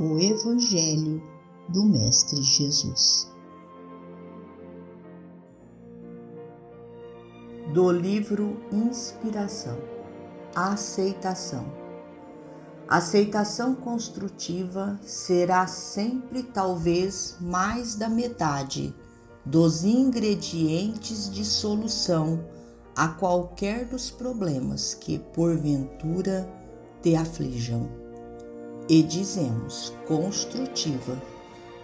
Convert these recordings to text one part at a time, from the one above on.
o Evangelho do Mestre Jesus. Do livro Inspiração Aceitação Aceitação construtiva será sempre talvez mais da metade dos ingredientes de solução a qualquer dos problemas que porventura te aflijam. E dizemos construtiva,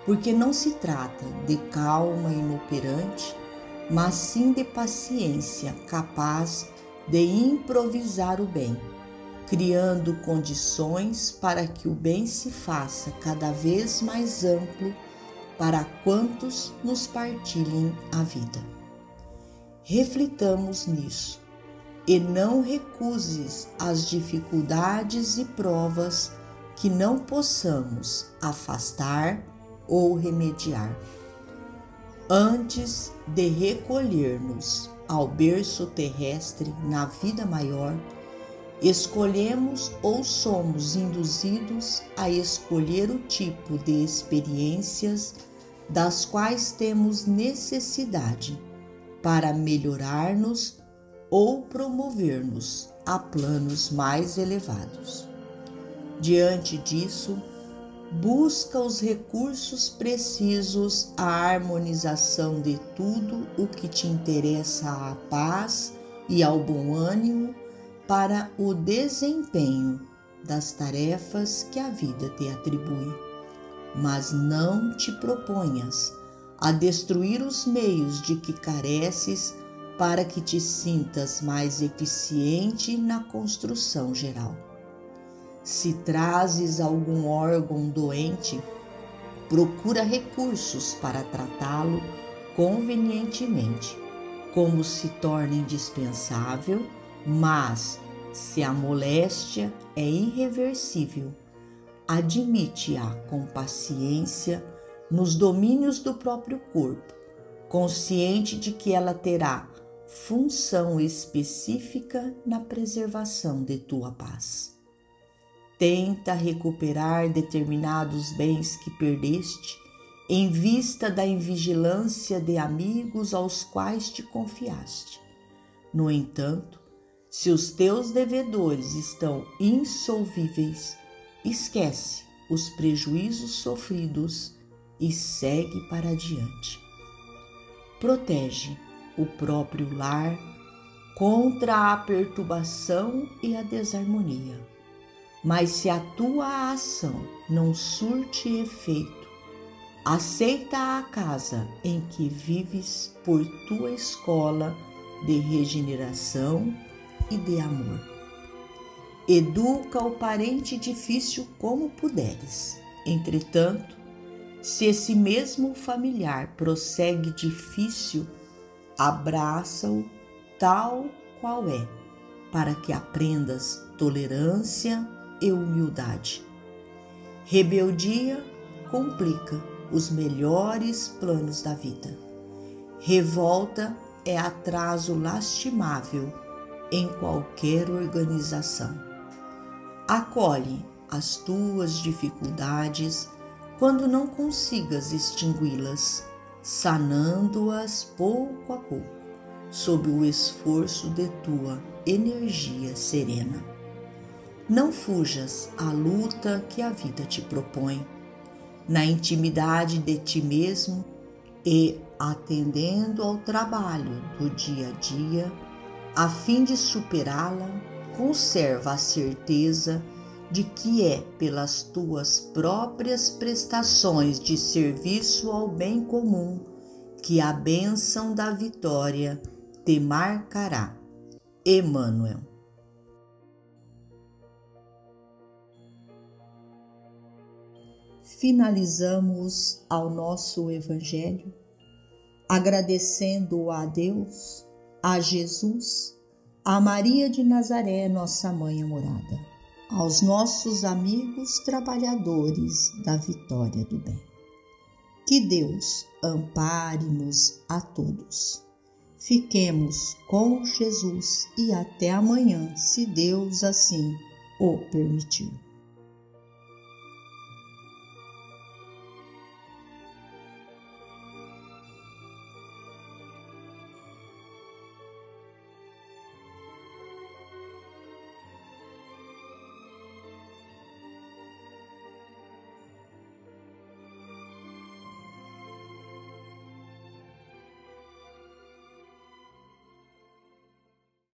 porque não se trata de calma inoperante, mas sim de paciência capaz de improvisar o bem, criando condições para que o bem se faça cada vez mais amplo para quantos nos partilhem a vida. Reflitamos nisso e não recuses as dificuldades e provas que não possamos afastar ou remediar. Antes de recolher-nos ao berço terrestre na vida maior, escolhemos ou somos induzidos a escolher o tipo de experiências das quais temos necessidade para melhorar-nos ou promover-nos a planos mais elevados. Diante disso, busca os recursos precisos à harmonização de tudo o que te interessa à paz e ao bom ânimo para o desempenho das tarefas que a vida te atribui. Mas não te proponhas a destruir os meios de que careces para que te sintas mais eficiente na construção geral. Se trazes algum órgão doente, procura recursos para tratá-lo convenientemente, como se torna indispensável, mas se a moléstia é irreversível, admite-a com paciência nos domínios do próprio corpo, consciente de que ela terá função específica na preservação de tua paz. Tenta recuperar determinados bens que perdeste em vista da invigilância de amigos aos quais te confiaste. No entanto, se os teus devedores estão insolvíveis, esquece os prejuízos sofridos e segue para adiante. Protege o próprio lar contra a perturbação e a desarmonia. Mas se a tua ação não surte efeito, aceita a casa em que vives por tua escola de regeneração e de amor. Educa o parente difícil como puderes. Entretanto, se esse mesmo familiar prossegue difícil, abraça-o tal qual é, para que aprendas tolerância e humildade. Rebeldia complica os melhores planos da vida. Revolta é atraso lastimável em qualquer organização. Acolhe as tuas dificuldades quando não consigas extingui-las sanando-as pouco a pouco, sob o esforço de tua energia serena. Não fujas à luta que a vida te propõe. Na intimidade de ti mesmo e atendendo ao trabalho do dia a dia, a fim de superá-la, conserva a certeza de que é pelas tuas próprias prestações de serviço ao bem comum que a bênção da vitória te marcará. Emmanuel. Finalizamos ao nosso Evangelho agradecendo a Deus, a Jesus, a Maria de Nazaré, nossa mãe amorada, aos nossos amigos trabalhadores da vitória do bem. Que Deus ampare-nos a todos. Fiquemos com Jesus e até amanhã, se Deus assim o permitir.